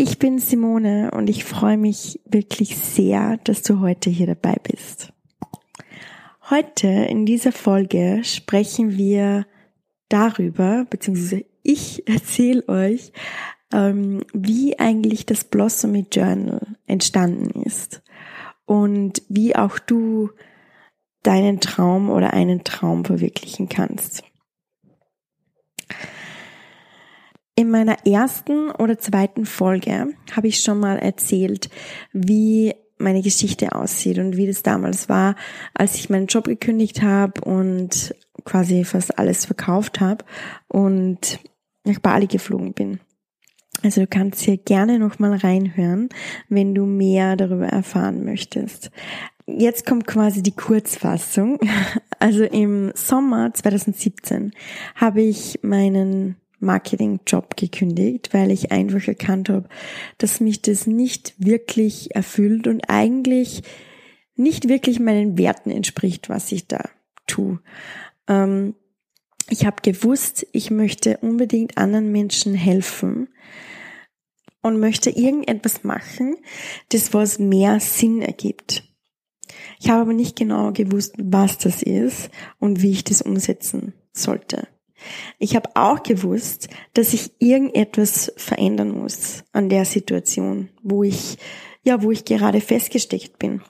Ich bin Simone und ich freue mich wirklich sehr, dass du heute hier dabei bist. Heute in dieser Folge sprechen wir darüber, beziehungsweise ich erzähle euch, ähm, wie eigentlich das Blossomy Journal entstanden ist und wie auch du deinen Traum oder einen Traum verwirklichen kannst. In meiner ersten oder zweiten Folge habe ich schon mal erzählt, wie meine Geschichte aussieht und wie das damals war, als ich meinen Job gekündigt habe und quasi fast alles verkauft habe und nach Bali geflogen bin. Also du kannst hier gerne nochmal reinhören, wenn du mehr darüber erfahren möchtest. Jetzt kommt quasi die Kurzfassung. Also im Sommer 2017 habe ich meinen Marketingjob gekündigt, weil ich einfach erkannt habe, dass mich das nicht wirklich erfüllt und eigentlich nicht wirklich meinen Werten entspricht, was ich da tue. Ähm, ich habe gewusst, ich möchte unbedingt anderen Menschen helfen und möchte irgendetwas machen, das was mehr Sinn ergibt. Ich habe aber nicht genau gewusst, was das ist und wie ich das umsetzen sollte. Ich habe auch gewusst, dass ich irgendetwas verändern muss an der Situation, wo ich, ja, wo ich gerade festgesteckt bin.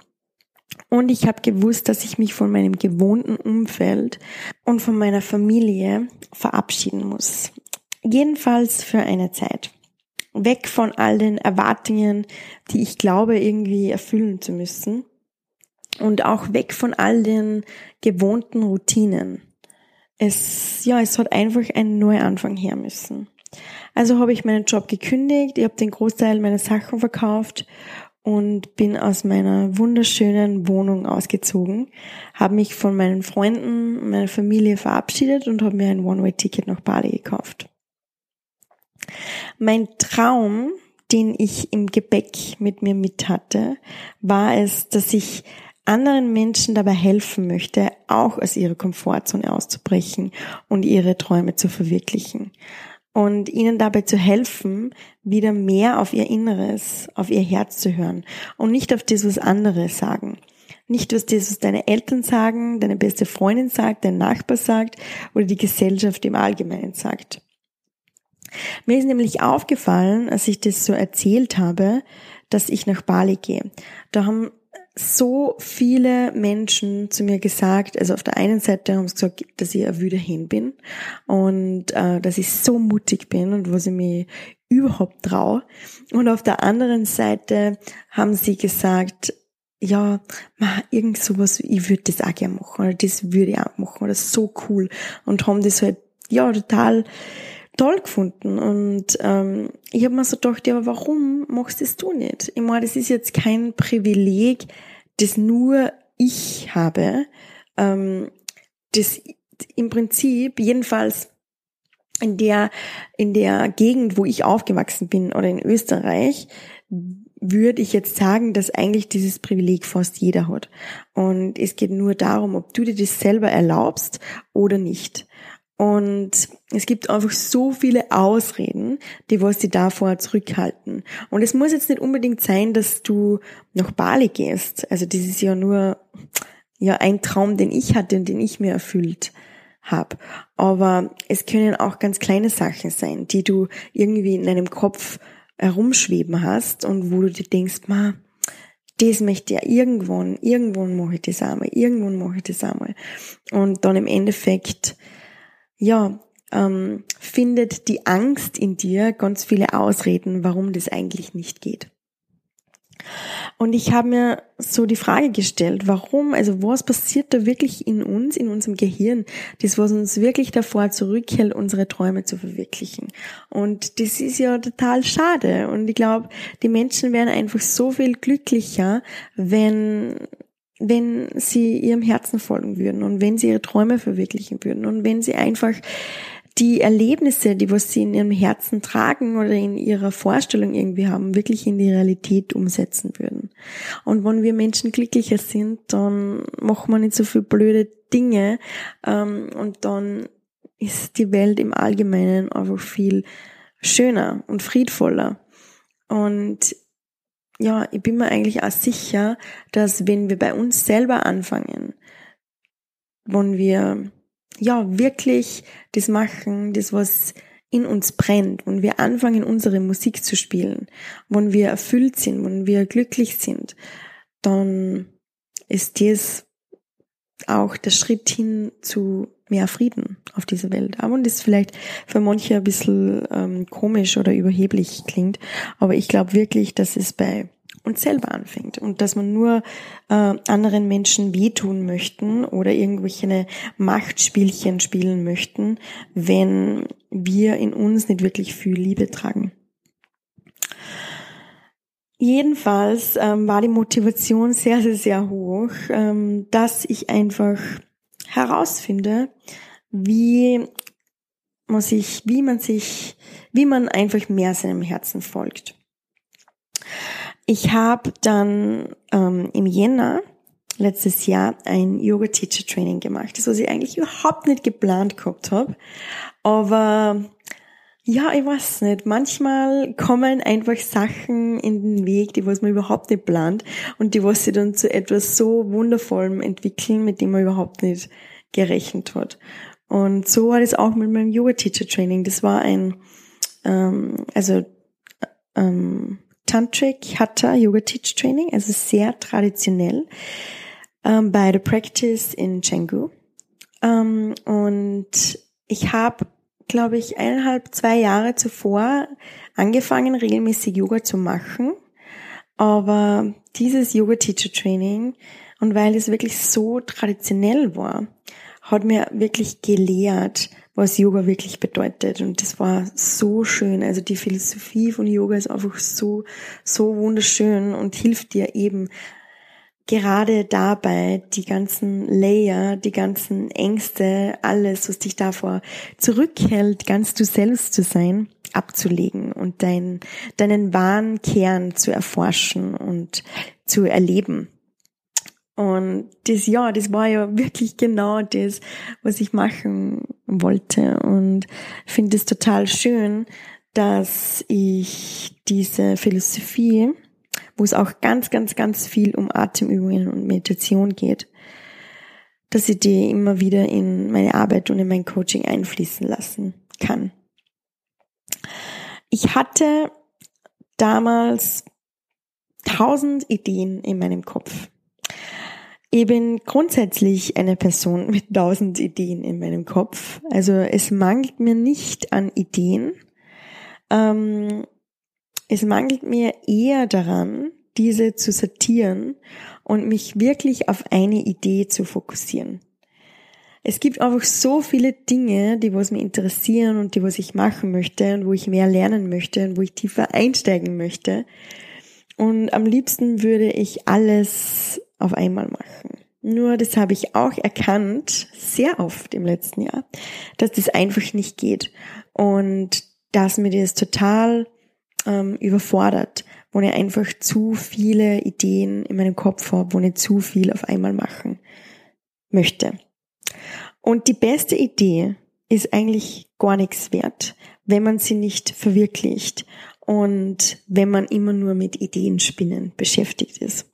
Und ich habe gewusst, dass ich mich von meinem gewohnten Umfeld und von meiner Familie verabschieden muss. Jedenfalls für eine Zeit. Weg von all den Erwartungen, die ich glaube irgendwie erfüllen zu müssen. Und auch weg von all den gewohnten Routinen es, ja, es hat einfach ein Neuanfang her müssen. Also habe ich meinen Job gekündigt, ich habe den Großteil meiner Sachen verkauft und bin aus meiner wunderschönen Wohnung ausgezogen, habe mich von meinen Freunden, meiner Familie verabschiedet und habe mir ein One-Way-Ticket nach Bali gekauft. Mein Traum, den ich im Gepäck mit mir mit hatte, war es, dass ich anderen Menschen dabei helfen möchte, auch aus ihrer Komfortzone auszubrechen und ihre Träume zu verwirklichen. Und ihnen dabei zu helfen, wieder mehr auf ihr Inneres, auf ihr Herz zu hören und nicht auf das, was andere sagen. Nicht was das, was deine Eltern sagen, deine beste Freundin sagt, dein Nachbar sagt oder die Gesellschaft im Allgemeinen sagt. Mir ist nämlich aufgefallen, als ich das so erzählt habe, dass ich nach Bali gehe. Da haben so viele Menschen zu mir gesagt, also auf der einen Seite haben sie gesagt, dass ich ein wüder hin bin und äh, dass ich so mutig bin und was ich mir überhaupt traue. Und auf der anderen Seite haben sie gesagt, ja, ma, irgend sowas, ich würde das auch gerne machen oder das würde ich auch machen oder so cool und haben das halt, ja, total toll gefunden. Und ähm, ich habe mir so gedacht, ja, aber warum machst das du nicht? Ich meine, das ist jetzt kein Privileg, das nur ich habe. Ähm, das im Prinzip, jedenfalls in der, in der Gegend, wo ich aufgewachsen bin oder in Österreich, würde ich jetzt sagen, dass eigentlich dieses Privileg fast jeder hat. Und es geht nur darum, ob du dir das selber erlaubst oder nicht. Und es gibt einfach so viele Ausreden, die was die davor zurückhalten. Und es muss jetzt nicht unbedingt sein, dass du nach Bali gehst. Also das ist ja nur ja ein Traum, den ich hatte und den ich mir erfüllt habe. Aber es können auch ganz kleine Sachen sein, die du irgendwie in deinem Kopf herumschweben hast und wo du dir denkst, ma, das möchte ich ja irgendwann, irgendwann mache ich das einmal, irgendwann mache ich das einmal. Und dann im Endeffekt ja, ähm, findet die Angst in dir ganz viele Ausreden, warum das eigentlich nicht geht. Und ich habe mir so die Frage gestellt, warum, also was passiert da wirklich in uns, in unserem Gehirn, das was uns wirklich davor zurückhält, unsere Träume zu verwirklichen. Und das ist ja total schade. Und ich glaube, die Menschen wären einfach so viel glücklicher, wenn wenn sie ihrem Herzen folgen würden und wenn sie ihre Träume verwirklichen würden und wenn sie einfach die Erlebnisse, die was sie in ihrem Herzen tragen oder in ihrer Vorstellung irgendwie haben, wirklich in die Realität umsetzen würden. Und wenn wir Menschen glücklicher sind, dann machen wir nicht so viel blöde Dinge ähm, und dann ist die Welt im Allgemeinen einfach viel schöner und friedvoller. Und ja, ich bin mir eigentlich auch sicher, dass wenn wir bei uns selber anfangen, wenn wir ja wirklich das machen, das was in uns brennt, wenn wir anfangen, unsere Musik zu spielen, wenn wir erfüllt sind, wenn wir glücklich sind, dann ist das auch der Schritt hin zu mehr Frieden auf dieser Welt. Aber und das vielleicht für manche ein bisschen ähm, komisch oder überheblich klingt, aber ich glaube wirklich, dass es bei uns selber anfängt und dass man nur äh, anderen Menschen wehtun möchten oder irgendwelche Machtspielchen spielen möchten, wenn wir in uns nicht wirklich viel Liebe tragen. Jedenfalls ähm, war die Motivation sehr, sehr, sehr hoch, ähm, dass ich einfach herausfinde, wie man sich, wie man sich, wie man einfach mehr seinem Herzen folgt. Ich habe dann ähm, im Jänner letztes Jahr ein Yoga Teacher Training gemacht. Das, was ich eigentlich überhaupt nicht geplant gehabt habe. Aber ja, ich weiß nicht. Manchmal kommen einfach Sachen in den Weg, die was man überhaupt nicht plant und die was sich dann zu etwas so Wundervollem entwickeln, mit dem man überhaupt nicht gerechnet hat. Und so war das auch mit meinem Yoga Teacher Training. Das war ein, ähm, also ähm, Tantric Hatha Yoga Teach Training, also sehr traditionell, ähm, bei The Practice in Chengdu. Ähm, und ich habe, glaube ich, eineinhalb, zwei Jahre zuvor angefangen, regelmäßig Yoga zu machen. Aber dieses Yoga Teacher Training und weil es wirklich so traditionell war, hat mir wirklich gelehrt, was Yoga wirklich bedeutet. Und das war so schön. Also die Philosophie von Yoga ist einfach so, so wunderschön und hilft dir eben gerade dabei, die ganzen Layer, die ganzen Ängste, alles, was dich davor zurückhält, ganz du selbst zu sein, abzulegen und dein, deinen wahren Kern zu erforschen und zu erleben. Und das, ja, das war ja wirklich genau das, was ich machen wollte. Und finde es total schön, dass ich diese Philosophie, wo es auch ganz, ganz, ganz viel um Atemübungen und Meditation geht, dass ich die immer wieder in meine Arbeit und in mein Coaching einfließen lassen kann. Ich hatte damals tausend Ideen in meinem Kopf. Ich bin grundsätzlich eine Person mit tausend Ideen in meinem Kopf. Also es mangelt mir nicht an Ideen. Ähm, es mangelt mir eher daran, diese zu sortieren und mich wirklich auf eine Idee zu fokussieren. Es gibt einfach so viele Dinge, die was mich interessieren und die was ich machen möchte und wo ich mehr lernen möchte und wo ich tiefer einsteigen möchte. Und am liebsten würde ich alles auf einmal machen. Nur das habe ich auch erkannt, sehr oft im letzten Jahr, dass das einfach nicht geht und dass mir das total ähm, überfordert, wo ich einfach zu viele Ideen in meinem Kopf habe, wo ich zu viel auf einmal machen möchte. Und die beste Idee ist eigentlich gar nichts wert, wenn man sie nicht verwirklicht und wenn man immer nur mit Ideenspinnen beschäftigt ist.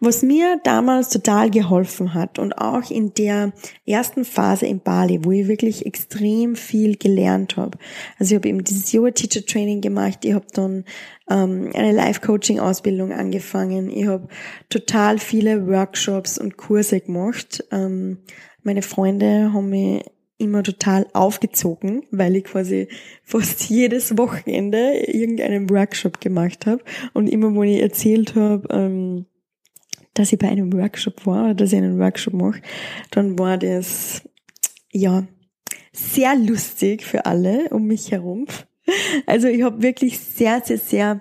Was mir damals total geholfen hat und auch in der ersten Phase in Bali, wo ich wirklich extrem viel gelernt habe. Also ich habe eben dieses Yoga Teacher Training gemacht, ich habe dann ähm, eine Life Coaching Ausbildung angefangen, ich habe total viele Workshops und Kurse gemacht. Ähm, meine Freunde haben mich immer total aufgezogen, weil ich quasi fast jedes Wochenende irgendeinen Workshop gemacht habe. Und immer, wo ich erzählt habe, ähm, dass ich bei einem Workshop war oder dass ich einen Workshop mache, dann war das ja sehr lustig für alle um mich herum. Also ich habe wirklich sehr, sehr, sehr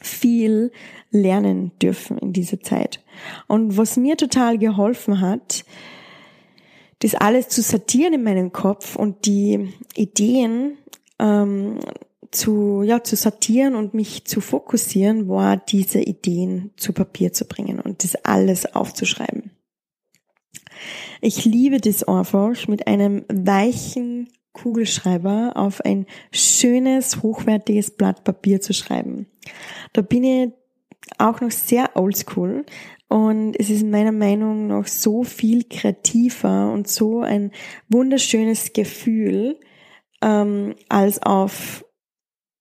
viel lernen dürfen in dieser Zeit. Und was mir total geholfen hat, das alles zu sortieren in meinem Kopf und die Ideen ähm, zu, ja, zu sortieren und mich zu fokussieren, war diese Ideen zu Papier zu bringen und das alles aufzuschreiben. Ich liebe das einfach mit einem weichen Kugelschreiber auf ein schönes, hochwertiges Blatt Papier zu schreiben. Da bin ich auch noch sehr oldschool und es ist meiner Meinung nach so viel kreativer und so ein wunderschönes Gefühl, ähm, als auf,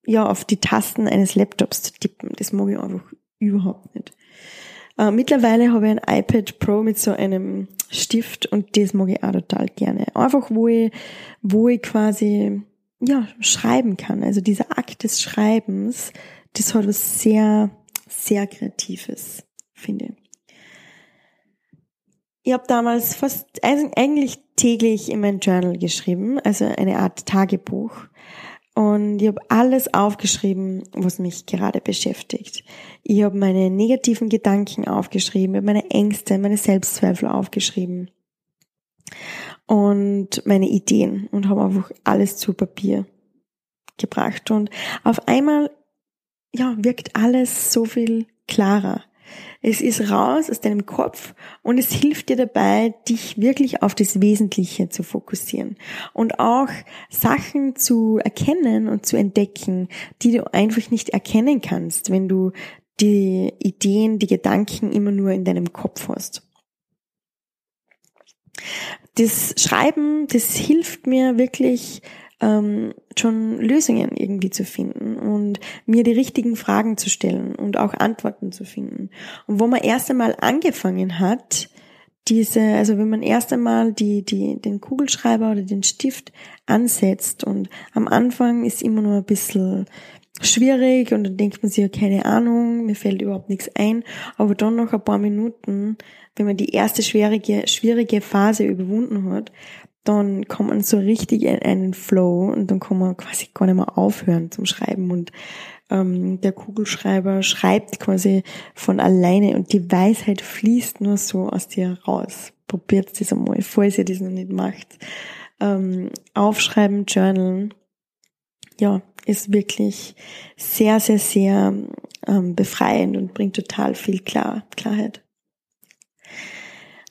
ja, auf die Tasten eines Laptops zu tippen. Das mag ich einfach überhaupt nicht. Äh, mittlerweile habe ich ein iPad Pro mit so einem Stift und das mag ich auch total gerne. Einfach, wo ich, wo ich quasi, ja, schreiben kann. Also dieser Akt des Schreibens, das hat was sehr, sehr Kreatives, finde ich. Ich habe damals fast eigentlich täglich in mein Journal geschrieben, also eine Art Tagebuch. Und ich habe alles aufgeschrieben, was mich gerade beschäftigt. Ich habe meine negativen Gedanken aufgeschrieben, ich meine Ängste, meine Selbstzweifel aufgeschrieben und meine Ideen und habe einfach alles zu Papier gebracht. Und auf einmal ja, wirkt alles so viel klarer. Es ist raus aus deinem Kopf und es hilft dir dabei, dich wirklich auf das Wesentliche zu fokussieren und auch Sachen zu erkennen und zu entdecken, die du einfach nicht erkennen kannst, wenn du die Ideen, die Gedanken immer nur in deinem Kopf hast. Das Schreiben, das hilft mir wirklich, ähm, schon Lösungen irgendwie zu finden und mir die richtigen Fragen zu stellen und auch Antworten zu finden. Und wo man erst einmal angefangen hat, diese, also wenn man erst einmal die, die, den Kugelschreiber oder den Stift ansetzt und am Anfang ist immer nur ein bisschen schwierig und dann denkt man sich, ja, keine Ahnung, mir fällt überhaupt nichts ein, aber dann nach ein paar Minuten, wenn man die erste schwierige, schwierige Phase überwunden hat, dann kommt man so richtig in einen Flow und dann kann man quasi gar nicht mehr aufhören zum Schreiben und ähm, der Kugelschreiber schreibt quasi von alleine und die Weisheit fließt nur so aus dir raus. Probiert das einmal, falls ihr das noch nicht macht. Ähm, aufschreiben, journalen, ja, ist wirklich sehr, sehr, sehr ähm, befreiend und bringt total viel Klar Klarheit.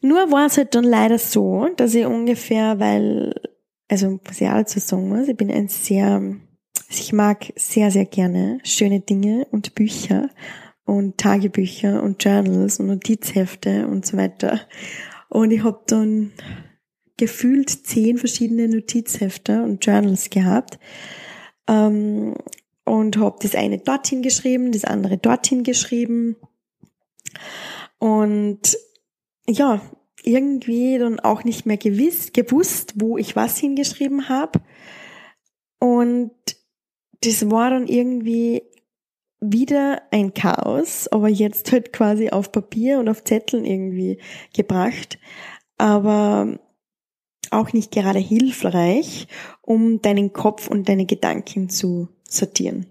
Nur war es halt dann leider so, dass ich ungefähr, weil, also was ich auch dazu sagen muss, ich bin ein sehr, also ich mag sehr, sehr gerne schöne Dinge und Bücher und Tagebücher und Journals und Notizhefte und so weiter. Und ich habe dann gefühlt zehn verschiedene Notizhefte und Journals gehabt ähm, und habe das eine dorthin geschrieben, das andere dorthin geschrieben. Und ja, irgendwie dann auch nicht mehr gewiss, gewusst, wo ich was hingeschrieben habe. Und das war dann irgendwie wieder ein Chaos, aber jetzt halt quasi auf Papier und auf Zetteln irgendwie gebracht, aber auch nicht gerade hilfreich, um deinen Kopf und deine Gedanken zu sortieren.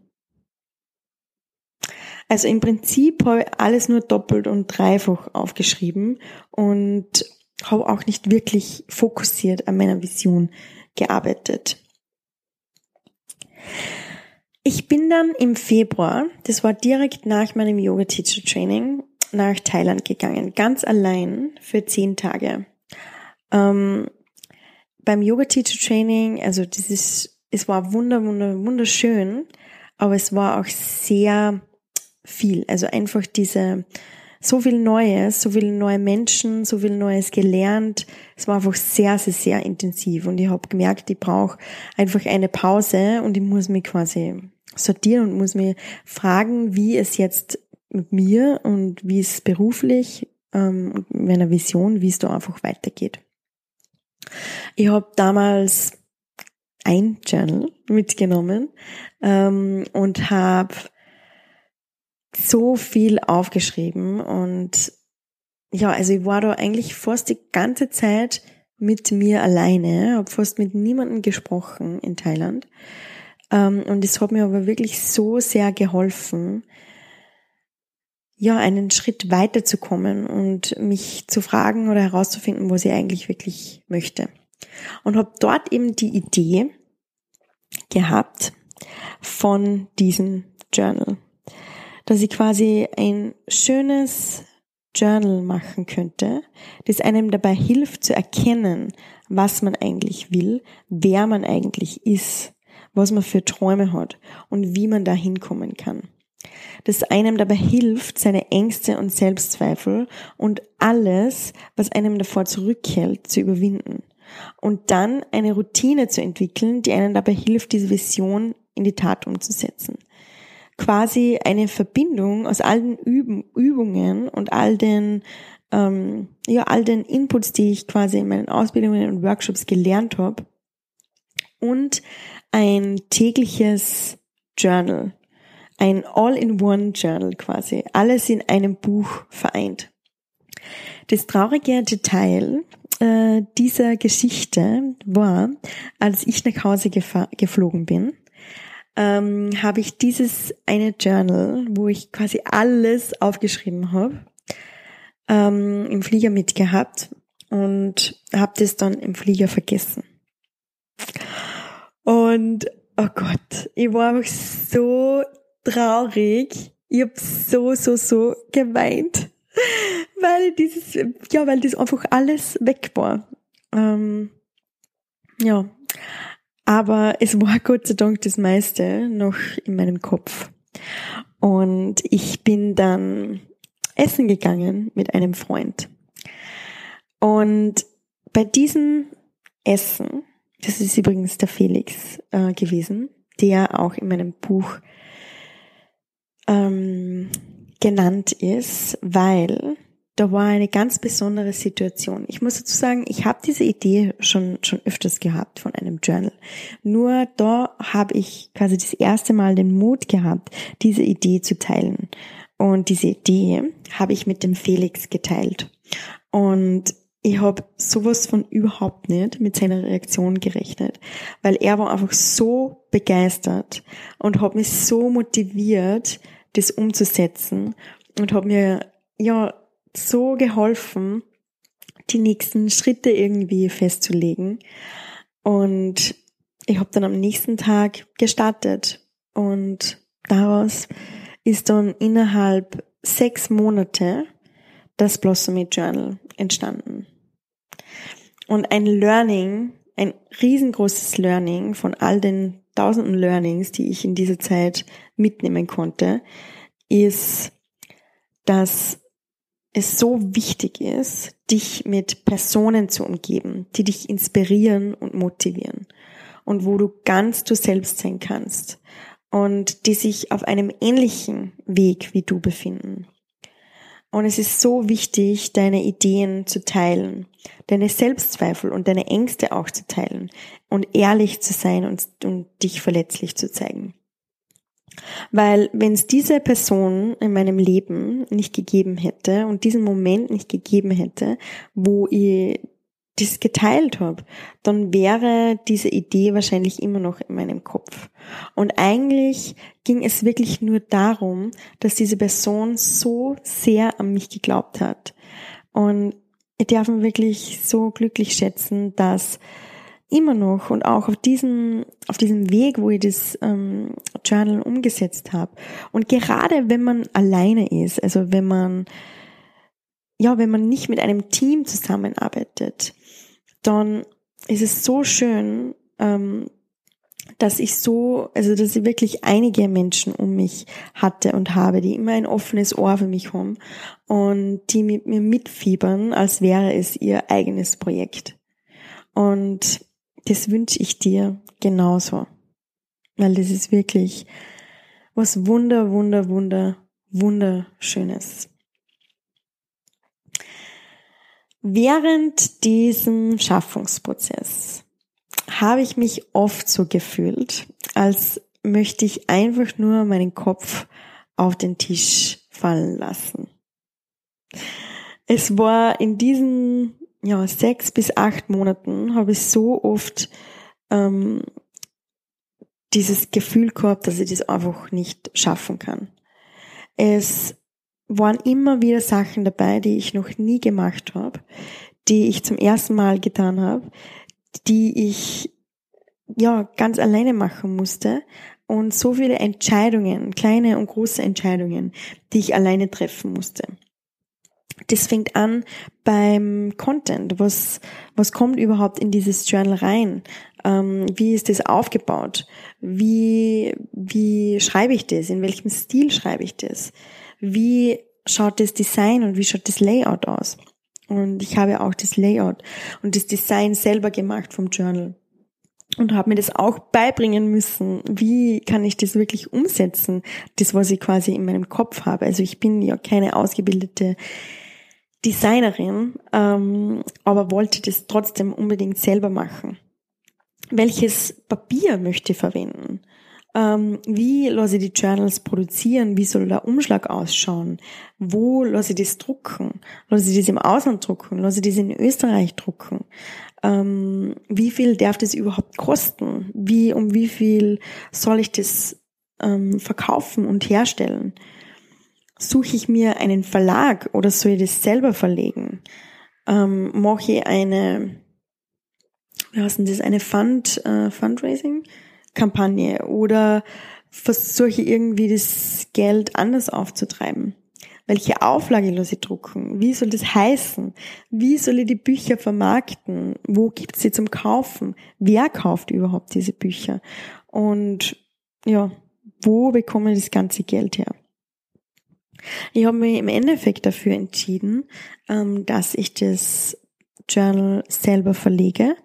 Also im Prinzip habe ich alles nur doppelt und dreifach aufgeschrieben und habe auch nicht wirklich fokussiert an meiner Vision gearbeitet. Ich bin dann im Februar, das war direkt nach meinem Yoga Teacher Training, nach Thailand gegangen, ganz allein für zehn Tage. Ähm, beim Yoga Teacher Training, also das ist, es war wunder, wunder, wunderschön, aber es war auch sehr viel. Also einfach diese, so viel Neues, so viele neue Menschen, so viel Neues gelernt. Es war einfach sehr, sehr, sehr intensiv und ich habe gemerkt, ich brauche einfach eine Pause und ich muss mich quasi sortieren und muss mir fragen, wie es jetzt mit mir und wie es beruflich ähm, meiner Vision, wie es da einfach weitergeht. Ich habe damals ein Journal mitgenommen ähm, und habe so viel aufgeschrieben und ja, also ich war da eigentlich fast die ganze Zeit mit mir alleine, habe fast mit niemandem gesprochen in Thailand. Ähm, und es hat mir aber wirklich so sehr geholfen, ja, einen Schritt weiterzukommen und mich zu fragen oder herauszufinden, was ich eigentlich wirklich möchte. Und habe dort eben die Idee gehabt von diesem Journal, dass ich quasi ein schönes Journal machen könnte, das einem dabei hilft zu erkennen, was man eigentlich will, wer man eigentlich ist, was man für Träume hat und wie man da hinkommen kann. Das einem dabei hilft, seine Ängste und Selbstzweifel und alles, was einem davor zurückhält, zu überwinden. Und dann eine Routine zu entwickeln, die einem dabei hilft, diese Vision in die Tat umzusetzen quasi eine Verbindung aus all den Übungen und all den ähm, ja all den Inputs, die ich quasi in meinen Ausbildungen und Workshops gelernt habe und ein tägliches Journal, ein All-in-One-Journal quasi, alles in einem Buch vereint. Das traurige Detail äh, dieser Geschichte war, als ich nach Hause geflogen bin ähm, habe ich dieses eine Journal, wo ich quasi alles aufgeschrieben habe, ähm, im Flieger mitgehabt und habe das dann im Flieger vergessen. Und oh Gott, ich war einfach so traurig. Ich habe so, so, so geweint, weil dieses, ja, weil das einfach alles weg war. Ähm, ja, aber es war Gott sei Dank das meiste noch in meinem Kopf. Und ich bin dann essen gegangen mit einem Freund. Und bei diesem Essen, das ist übrigens der Felix äh, gewesen, der auch in meinem Buch ähm, genannt ist, weil da war eine ganz besondere Situation. Ich muss dazu sagen, ich habe diese Idee schon schon öfters gehabt von einem Journal. Nur da habe ich quasi das erste Mal den Mut gehabt, diese Idee zu teilen. Und diese Idee habe ich mit dem Felix geteilt. Und ich habe sowas von überhaupt nicht mit seiner Reaktion gerechnet, weil er war einfach so begeistert und hat mich so motiviert, das umzusetzen und hat mir ja so geholfen, die nächsten Schritte irgendwie festzulegen. Und ich habe dann am nächsten Tag gestartet und daraus ist dann innerhalb sechs Monate das Blossom Journal entstanden. Und ein Learning, ein riesengroßes Learning von all den tausenden Learnings, die ich in dieser Zeit mitnehmen konnte, ist, dass es so wichtig ist, dich mit Personen zu umgeben, die dich inspirieren und motivieren und wo du ganz du selbst sein kannst und die sich auf einem ähnlichen Weg wie du befinden. Und es ist so wichtig, deine Ideen zu teilen, deine Selbstzweifel und deine Ängste auch zu teilen und ehrlich zu sein und, und dich verletzlich zu zeigen. Weil wenn es diese Person in meinem Leben nicht gegeben hätte und diesen Moment nicht gegeben hätte, wo ich das geteilt habe, dann wäre diese Idee wahrscheinlich immer noch in meinem Kopf. Und eigentlich ging es wirklich nur darum, dass diese Person so sehr an mich geglaubt hat. Und ich darf mich wirklich so glücklich schätzen, dass immer noch und auch auf diesem, auf diesem Weg, wo ich das ähm, Journal umgesetzt habe. Und gerade wenn man alleine ist, also wenn man, ja, wenn man nicht mit einem Team zusammenarbeitet, dann ist es so schön, ähm, dass ich so, also dass ich wirklich einige Menschen um mich hatte und habe, die immer ein offenes Ohr für mich haben und die mit mir mitfiebern, als wäre es ihr eigenes Projekt. Und das wünsche ich dir genauso. Weil das ist wirklich was wunder, wunder, wunder, wunderschönes. Während diesem Schaffungsprozess habe ich mich oft so gefühlt, als möchte ich einfach nur meinen Kopf auf den Tisch fallen lassen. Es war in diesen ja, sechs bis acht Monaten habe ich so oft ähm, dieses Gefühl gehabt, dass ich das einfach nicht schaffen kann. Es waren immer wieder Sachen dabei, die ich noch nie gemacht habe, die ich zum ersten Mal getan habe, die ich ja ganz alleine machen musste und so viele Entscheidungen, kleine und große Entscheidungen, die ich alleine treffen musste. Das fängt an beim Content. Was, was kommt überhaupt in dieses Journal rein? Ähm, wie ist das aufgebaut? Wie, wie schreibe ich das? In welchem Stil schreibe ich das? Wie schaut das Design und wie schaut das Layout aus? Und ich habe auch das Layout und das Design selber gemacht vom Journal und habe mir das auch beibringen müssen. Wie kann ich das wirklich umsetzen? Das, was ich quasi in meinem Kopf habe. Also ich bin ja keine ausgebildete Designerin, ähm, aber wollte das trotzdem unbedingt selber machen. Welches Papier möchte ich verwenden? Ähm, wie lasse ich die Journals produzieren? Wie soll der Umschlag ausschauen? Wo lasse ich das drucken? Lasse ich das im Ausland drucken? Lasse ich das in Österreich drucken? Ähm, wie viel darf das überhaupt kosten? Wie, um wie viel soll ich das ähm, verkaufen und herstellen? Suche ich mir einen Verlag oder soll ich das selber verlegen? Ähm, mache ich eine, wie heißt denn das, eine Fund, äh, Fundraising-Kampagne oder versuche irgendwie das Geld anders aufzutreiben? Welche Auflage lasse ich drucken? Wie soll das heißen? Wie soll ich die Bücher vermarkten? Wo gibt es sie zum Kaufen? Wer kauft überhaupt diese Bücher? Und ja, wo bekomme ich das ganze Geld her? Ich habe mich im Endeffekt dafür entschieden, ähm, dass ich das Journal selber verlege.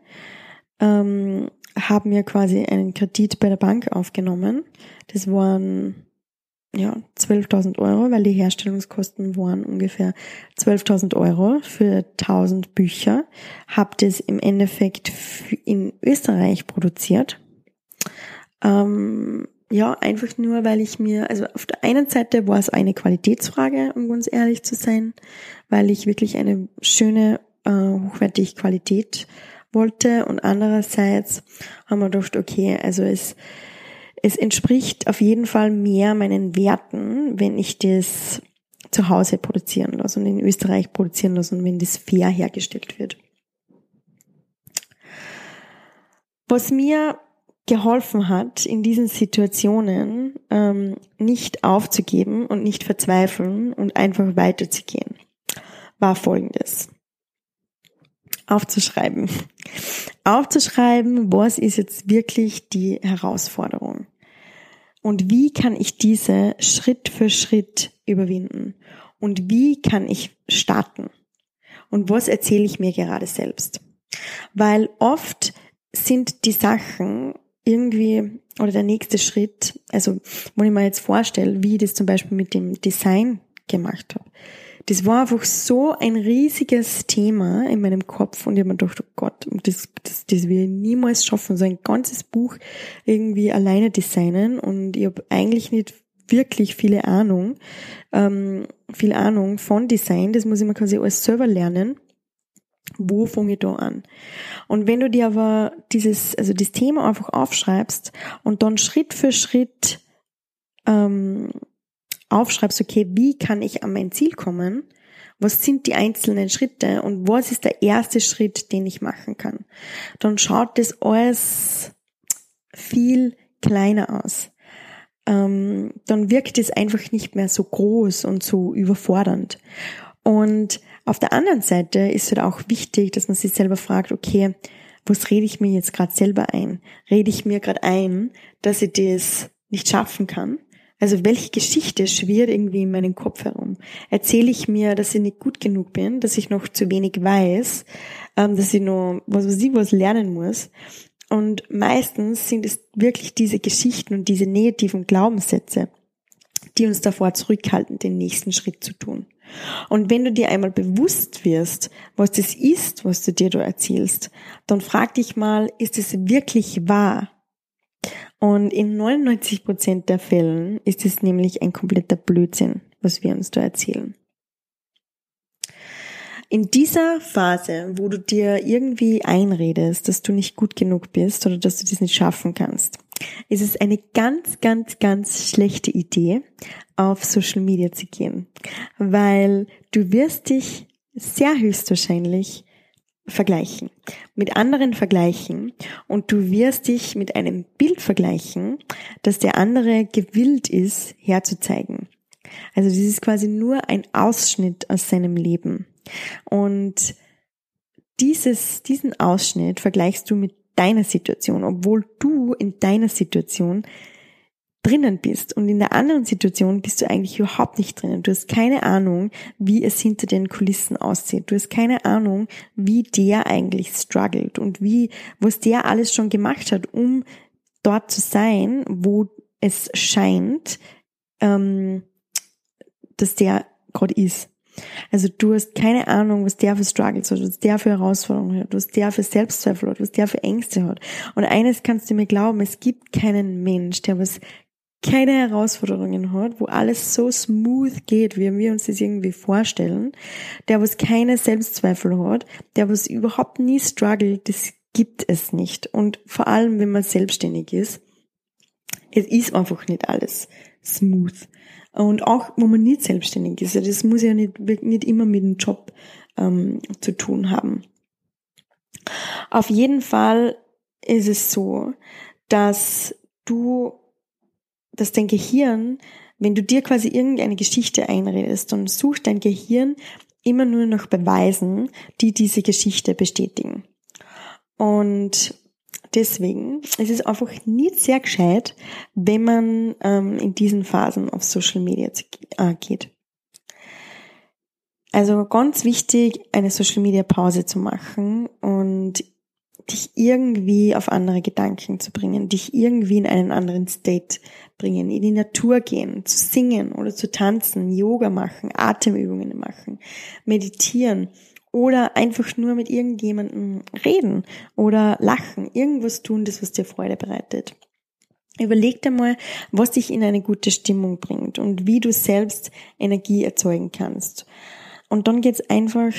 Ähm, habe mir quasi einen Kredit bei der Bank aufgenommen. Das waren ja, 12.000 Euro, weil die Herstellungskosten waren ungefähr 12.000 Euro für 1000 Bücher. Hab das im Endeffekt in Österreich produziert. Ähm, ja, einfach nur, weil ich mir, also auf der einen Seite war es eine Qualitätsfrage, um ganz ehrlich zu sein, weil ich wirklich eine schöne, äh, hochwertige Qualität wollte und andererseits haben wir gedacht, okay, also es es entspricht auf jeden Fall mehr meinen Werten, wenn ich das zu Hause produzieren lasse und in Österreich produzieren lasse und wenn das fair hergestellt wird. Was mir geholfen hat, in diesen Situationen ähm, nicht aufzugeben und nicht verzweifeln und einfach weiterzugehen, war folgendes. Aufzuschreiben. Aufzuschreiben, was ist jetzt wirklich die Herausforderung? Und wie kann ich diese Schritt für Schritt überwinden? Und wie kann ich starten? Und was erzähle ich mir gerade selbst? Weil oft sind die Sachen irgendwie, oder der nächste Schritt, also wenn ich mir jetzt vorstelle, wie ich das zum Beispiel mit dem Design gemacht habe, das war einfach so ein riesiges Thema in meinem Kopf und ich habe mir gedacht, oh Gott, das, das, das will ich niemals schaffen, so ein ganzes Buch irgendwie alleine designen und ich habe eigentlich nicht wirklich viele Ahnung, ähm, viel Ahnung von Design, das muss ich mir quasi alles selber lernen. Wo fange ich da an? Und wenn du dir aber dieses, also das Thema einfach aufschreibst und dann Schritt für Schritt ähm, aufschreibst, okay, wie kann ich an mein Ziel kommen? Was sind die einzelnen Schritte und was ist der erste Schritt, den ich machen kann? Dann schaut das alles viel kleiner aus. Ähm, dann wirkt es einfach nicht mehr so groß und so überfordernd. Und auf der anderen Seite ist es halt auch wichtig, dass man sich selber fragt, okay, was rede ich mir jetzt gerade selber ein? Rede ich mir gerade ein, dass ich das nicht schaffen kann? Also welche Geschichte schwirrt irgendwie in meinem Kopf herum? Erzähle ich mir, dass ich nicht gut genug bin, dass ich noch zu wenig weiß, ähm, dass ich noch was weiß ich was lernen muss? Und meistens sind es wirklich diese Geschichten und diese negativen Glaubenssätze, die uns davor zurückhalten, den nächsten Schritt zu tun. Und wenn du dir einmal bewusst wirst, was das ist, was du dir da erzählst, dann frag dich mal, ist es wirklich wahr? Und in 99 Prozent der Fällen ist es nämlich ein kompletter Blödsinn, was wir uns da erzählen. In dieser Phase, wo du dir irgendwie einredest, dass du nicht gut genug bist oder dass du das nicht schaffen kannst, ist es eine ganz, ganz, ganz schlechte Idee, auf Social Media zu gehen, weil du wirst dich sehr höchstwahrscheinlich vergleichen, mit anderen vergleichen und du wirst dich mit einem Bild vergleichen, das der andere gewillt ist herzuzeigen. Also das ist quasi nur ein Ausschnitt aus seinem Leben. Und dieses, diesen Ausschnitt vergleichst du mit deiner Situation, obwohl du in deiner Situation drinnen bist und in der anderen Situation bist du eigentlich überhaupt nicht drinnen. Du hast keine Ahnung, wie es hinter den Kulissen aussieht. Du hast keine Ahnung, wie der eigentlich struggelt und wie, was der alles schon gemacht hat, um dort zu sein, wo es scheint, ähm, dass der gerade ist. Also du hast keine Ahnung, was der für Struggles hat, was der für Herausforderungen hat, was der für Selbstzweifel hat, was der für Ängste hat. Und eines kannst du mir glauben, es gibt keinen Mensch, der was keine Herausforderungen hat, wo alles so smooth geht, wie wir uns das irgendwie vorstellen, der was keine Selbstzweifel hat, der was überhaupt nie struggelt, das gibt es nicht. Und vor allem, wenn man selbstständig ist, es ist einfach nicht alles smooth. Und auch, wo man nicht selbstständig ist. Das muss ja nicht, nicht immer mit dem Job ähm, zu tun haben. Auf jeden Fall ist es so, dass du, dass dein Gehirn, wenn du dir quasi irgendeine Geschichte einredest, dann sucht dein Gehirn immer nur nach Beweisen, die diese Geschichte bestätigen. Und deswegen ist es einfach nicht sehr gescheit, wenn man ähm, in diesen Phasen auf Social Media äh, geht. Also ganz wichtig, eine Social Media Pause zu machen und dich irgendwie auf andere Gedanken zu bringen, dich irgendwie in einen anderen State bringen, in die Natur gehen, zu singen oder zu tanzen, Yoga machen, Atemübungen machen, meditieren oder einfach nur mit irgendjemandem reden oder lachen, irgendwas tun, das was dir Freude bereitet. Überleg dir mal, was dich in eine gute Stimmung bringt und wie du selbst Energie erzeugen kannst. Und dann geht's einfach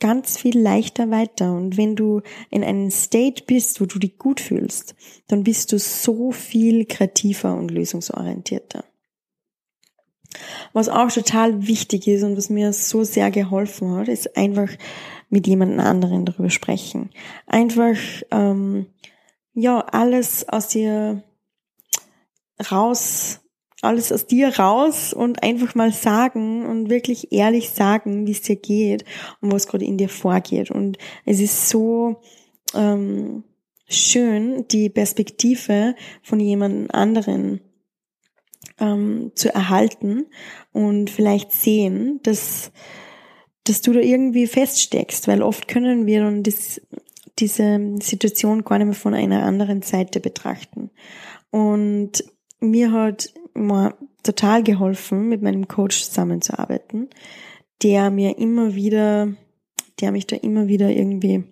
ganz viel leichter weiter. Und wenn du in einem State bist, wo du dich gut fühlst, dann bist du so viel kreativer und lösungsorientierter. Was auch total wichtig ist und was mir so sehr geholfen hat, ist einfach mit jemand anderen darüber sprechen. Einfach ähm, ja alles aus dir raus, alles aus dir raus und einfach mal sagen und wirklich ehrlich sagen, wie es dir geht und was gerade in dir vorgeht. Und es ist so ähm, schön, die Perspektive von jemand anderen ähm, zu erhalten und vielleicht sehen, dass, dass du da irgendwie feststeckst, weil oft können wir dann das, diese Situation gar nicht mehr von einer anderen Seite betrachten. Und mir hat immer total geholfen, mit meinem Coach zusammenzuarbeiten, der mir immer wieder, der mich da immer wieder irgendwie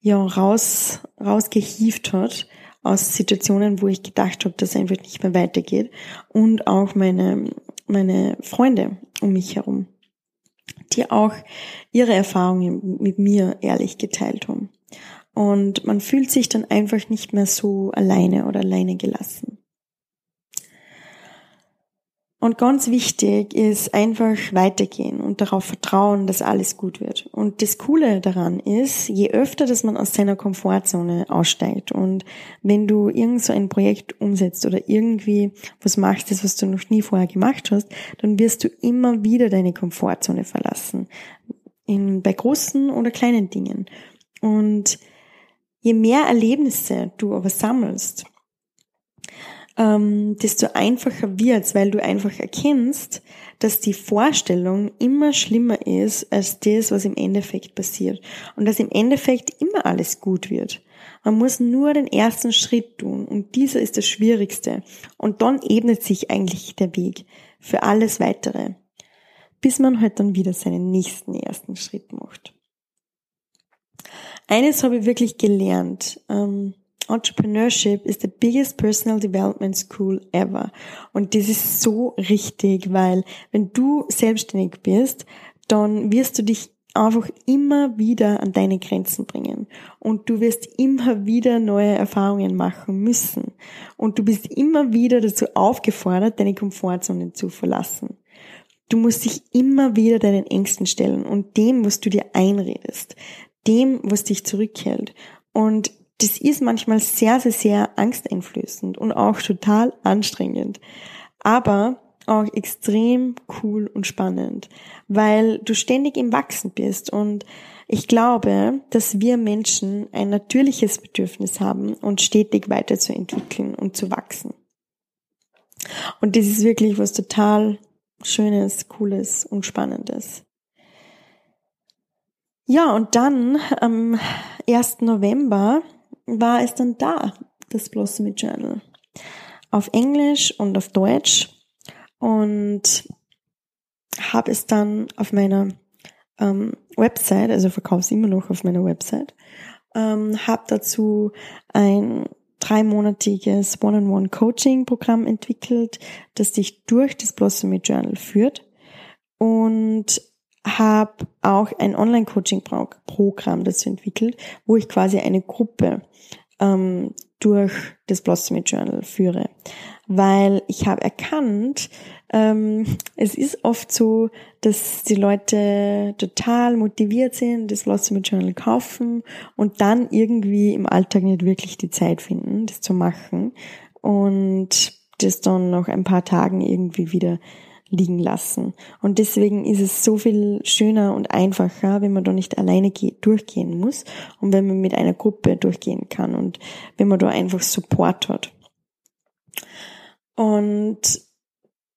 ja raus rausgehieft hat aus Situationen, wo ich gedacht habe, dass es einfach nicht mehr weitergeht und auch meine, meine Freunde um mich herum, die auch ihre Erfahrungen mit mir ehrlich geteilt haben. Und man fühlt sich dann einfach nicht mehr so alleine oder alleine gelassen. Und ganz wichtig ist einfach weitergehen und darauf vertrauen, dass alles gut wird. Und das Coole daran ist, je öfter, dass man aus seiner Komfortzone aussteigt und wenn du irgend so ein Projekt umsetzt oder irgendwie was machst, das was du noch nie vorher gemacht hast, dann wirst du immer wieder deine Komfortzone verlassen. In, bei großen oder kleinen Dingen. Und je mehr Erlebnisse du aber sammelst, ähm, desto einfacher wird's, weil du einfach erkennst, dass die Vorstellung immer schlimmer ist als das, was im Endeffekt passiert. Und dass im Endeffekt immer alles gut wird. Man muss nur den ersten Schritt tun und dieser ist das Schwierigste. Und dann ebnet sich eigentlich der Weg für alles weitere, bis man halt dann wieder seinen nächsten ersten Schritt macht. Eines habe ich wirklich gelernt. Ähm, Entrepreneurship is the biggest personal development school ever. Und das ist so richtig, weil wenn du selbstständig bist, dann wirst du dich einfach immer wieder an deine Grenzen bringen. Und du wirst immer wieder neue Erfahrungen machen müssen. Und du bist immer wieder dazu aufgefordert, deine Komfortzone zu verlassen. Du musst dich immer wieder deinen Ängsten stellen und dem, was du dir einredest, dem, was dich zurückhält. Und das ist manchmal sehr, sehr, sehr angsteinflößend und auch total anstrengend. Aber auch extrem cool und spannend, weil du ständig im Wachsen bist und ich glaube, dass wir Menschen ein natürliches Bedürfnis haben, uns stetig weiterzuentwickeln und zu wachsen. Und das ist wirklich was total Schönes, Cooles und Spannendes. Ja, und dann am 1. November war es dann da, das Blossomy Journal. Auf Englisch und auf Deutsch und habe es dann auf meiner ähm, Website, also verkaufe es immer noch auf meiner Website, ähm, habe dazu ein dreimonatiges One-on-One-Coaching-Programm entwickelt, das dich durch das Blossomy Journal führt und habe auch ein Online-Coaching-Programm dazu entwickelt, wo ich quasi eine Gruppe ähm, durch das Blossomy Journal führe. Weil ich habe erkannt, ähm, es ist oft so, dass die Leute total motiviert sind, das Blossom Journal kaufen und dann irgendwie im Alltag nicht wirklich die Zeit finden, das zu machen und das dann nach ein paar Tagen irgendwie wieder liegen lassen. Und deswegen ist es so viel schöner und einfacher, wenn man da nicht alleine durchgehen muss und wenn man mit einer Gruppe durchgehen kann und wenn man da einfach Support hat. Und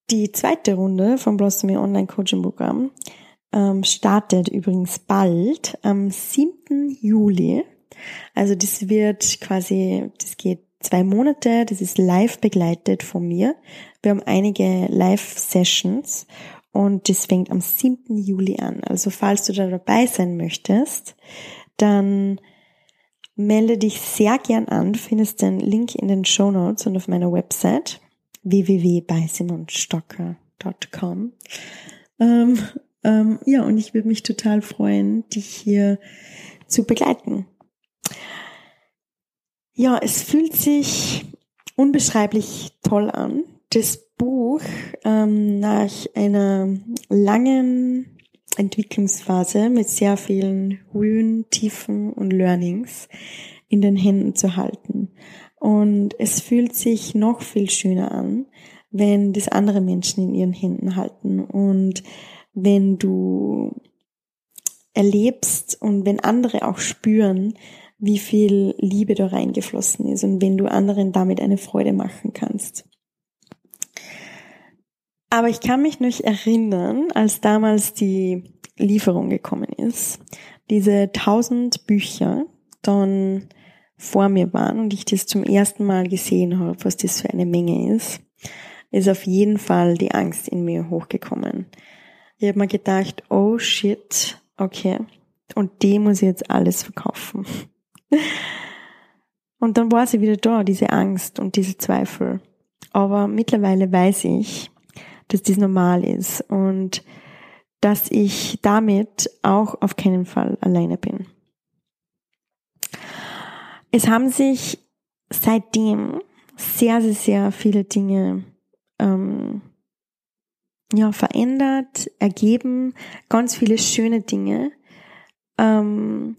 die zweite Runde vom Blossomy Online Coaching Programm ähm, startet übrigens bald am 7. Juli. Also das wird quasi, das geht zwei Monate, das ist live begleitet von mir. Wir haben einige Live-Sessions und das fängt am 7. Juli an. Also falls du da dabei sein möchtest, dann melde dich sehr gern an. Du findest den Link in den Show Notes und auf meiner Website www.beisimundstocker.com. Ähm, ähm, ja, und ich würde mich total freuen, dich hier zu begleiten. Ja, es fühlt sich unbeschreiblich toll an. Das Buch ähm, nach einer langen Entwicklungsphase mit sehr vielen Höhen, Tiefen und Learnings in den Händen zu halten. Und es fühlt sich noch viel schöner an, wenn das andere Menschen in ihren Händen halten und wenn du erlebst und wenn andere auch spüren, wie viel Liebe da reingeflossen ist und wenn du anderen damit eine Freude machen kannst. Aber ich kann mich noch erinnern, als damals die Lieferung gekommen ist, diese tausend Bücher, dann vor mir waren und ich das zum ersten Mal gesehen habe, was das für eine Menge ist, ist auf jeden Fall die Angst in mir hochgekommen. Ich habe mir gedacht, oh shit, okay, und die muss ich jetzt alles verkaufen. Und dann war sie wieder da, diese Angst und diese Zweifel. Aber mittlerweile weiß ich, dass das normal ist und dass ich damit auch auf keinen Fall alleine bin. Es haben sich seitdem sehr, sehr, sehr viele Dinge ähm, ja, verändert, ergeben, ganz viele schöne Dinge. Ähm,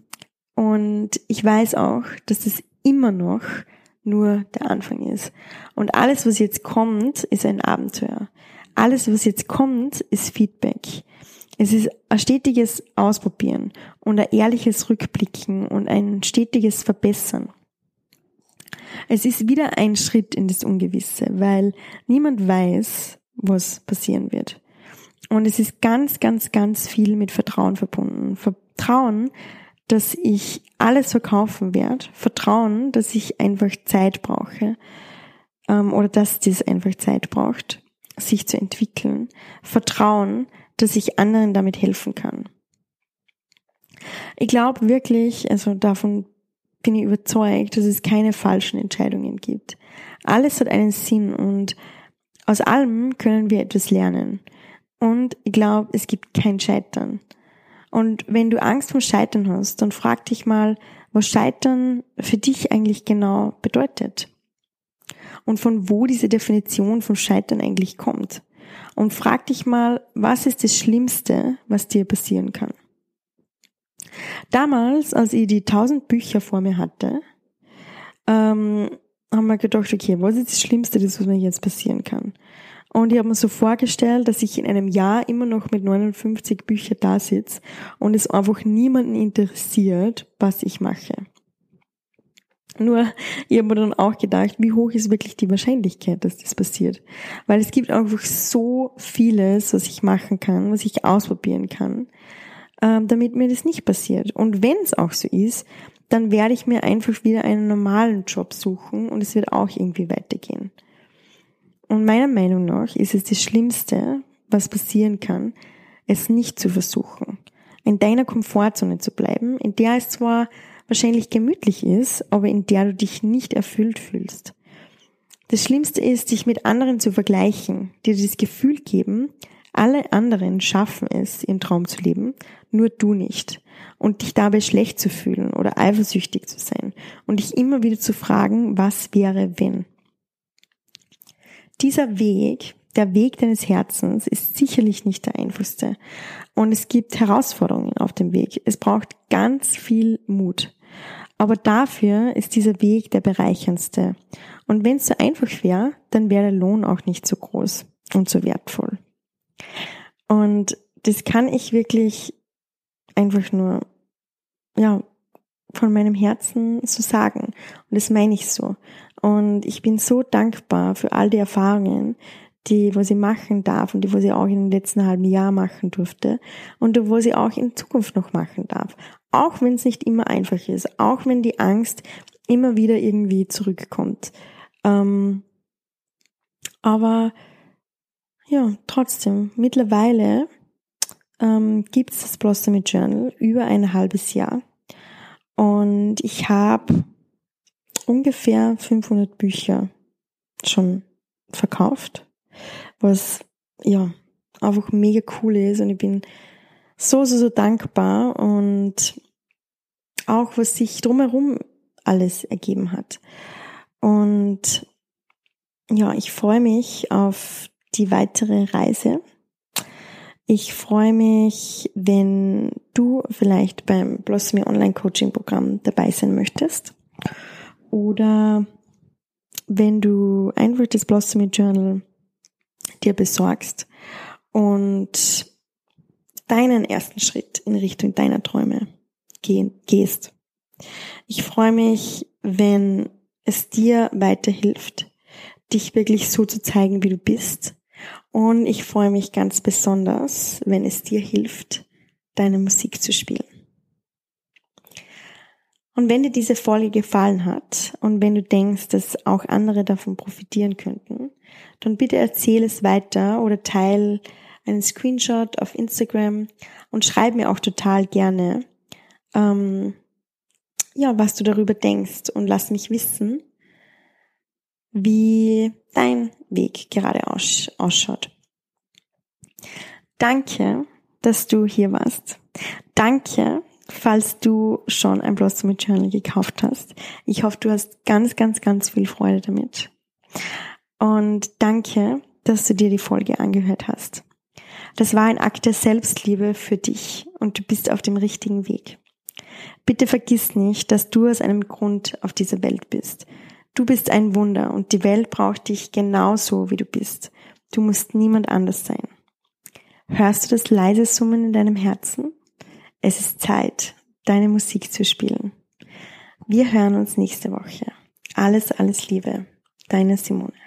und ich weiß auch, dass das immer noch nur der Anfang ist. Und alles, was jetzt kommt, ist ein Abenteuer. Alles, was jetzt kommt, ist Feedback. Es ist ein stetiges Ausprobieren und ein ehrliches Rückblicken und ein stetiges Verbessern. Es ist wieder ein Schritt in das Ungewisse, weil niemand weiß, was passieren wird. Und es ist ganz, ganz, ganz viel mit Vertrauen verbunden. Vertrauen, dass ich alles verkaufen werde. Vertrauen, dass ich einfach Zeit brauche ähm, oder dass dies einfach Zeit braucht, sich zu entwickeln. Vertrauen, dass ich anderen damit helfen kann. Ich glaube wirklich, also davon bin ich überzeugt, dass es keine falschen Entscheidungen gibt. Alles hat einen Sinn und aus allem können wir etwas lernen. Und ich glaube, es gibt kein Scheitern. Und wenn du Angst vor Scheitern hast, dann frag dich mal, was Scheitern für dich eigentlich genau bedeutet. Und von wo diese Definition von Scheitern eigentlich kommt. Und frag dich mal, was ist das Schlimmste, was dir passieren kann. Damals, als ich die tausend Bücher vor mir hatte, ähm, haben wir gedacht, okay, was ist das Schlimmste, das was mir jetzt passieren kann? Und ich habe mir so vorgestellt, dass ich in einem Jahr immer noch mit 59 Büchern da sitze und es einfach niemanden interessiert, was ich mache. Nur, ich habe mir dann auch gedacht, wie hoch ist wirklich die Wahrscheinlichkeit, dass das passiert? Weil es gibt einfach so vieles, was ich machen kann, was ich ausprobieren kann, ähm, damit mir das nicht passiert. Und wenn es auch so ist, dann werde ich mir einfach wieder einen normalen Job suchen und es wird auch irgendwie weitergehen. Und meiner Meinung nach ist es das Schlimmste, was passieren kann, es nicht zu versuchen. In deiner Komfortzone zu bleiben, in der es zwar wahrscheinlich gemütlich ist, aber in der du dich nicht erfüllt fühlst. Das Schlimmste ist, dich mit anderen zu vergleichen, dir das Gefühl geben, alle anderen schaffen es, ihren Traum zu leben, nur du nicht. Und dich dabei schlecht zu fühlen oder eifersüchtig zu sein und dich immer wieder zu fragen, was wäre, wenn. Dieser Weg, der Weg deines Herzens, ist sicherlich nicht der einfachste. Und es gibt Herausforderungen auf dem Weg. Es braucht ganz viel Mut. Aber dafür ist dieser Weg der bereicherndste. Und wenn es so einfach wäre, dann wäre der Lohn auch nicht so groß und so wertvoll. Und das kann ich wirklich einfach nur, ja, von meinem Herzen so sagen. Und das meine ich so. Und ich bin so dankbar für all die Erfahrungen, die, was ich machen darf und die, was ich auch in den letzten halben Jahr machen durfte und was ich auch in Zukunft noch machen darf. Auch wenn es nicht immer einfach ist, auch wenn die Angst immer wieder irgendwie zurückkommt. Ähm, aber ja, trotzdem, mittlerweile ähm, gibt es das Blossomy Journal über ein halbes Jahr. Und ich habe ungefähr 500 Bücher schon verkauft, was ja einfach mega cool ist und ich bin so, so, so dankbar und auch was sich drumherum alles ergeben hat. Und ja, ich freue mich auf die weitere Reise. Ich freue mich, wenn du vielleicht beim Blossomy Online Coaching Programm dabei sein möchtest oder wenn du einfach das Blossomy Journal dir besorgst und deinen ersten Schritt in Richtung deiner Träume gehen, gehst. Ich freue mich, wenn es dir weiterhilft, dich wirklich so zu zeigen, wie du bist und ich freue mich ganz besonders, wenn es dir hilft, deine Musik zu spielen. Und wenn dir diese Folge gefallen hat und wenn du denkst, dass auch andere davon profitieren könnten, dann bitte erzähl es weiter oder teil einen Screenshot auf Instagram und schreib mir auch total gerne, ähm, ja, was du darüber denkst und lass mich wissen, wie dein Weg gerade auss ausschaut. Danke, dass du hier warst. Danke, falls du schon ein Blossom Journal gekauft hast. Ich hoffe, du hast ganz, ganz, ganz viel Freude damit. Und danke, dass du dir die Folge angehört hast. Das war ein Akt der Selbstliebe für dich und du bist auf dem richtigen Weg. Bitte vergiss nicht, dass du aus einem Grund auf dieser Welt bist. Du bist ein Wunder und die Welt braucht dich genauso, wie du bist. Du musst niemand anders sein. Hörst du das leise Summen in deinem Herzen? Es ist Zeit, deine Musik zu spielen. Wir hören uns nächste Woche. Alles, alles Liebe. Deine Simone.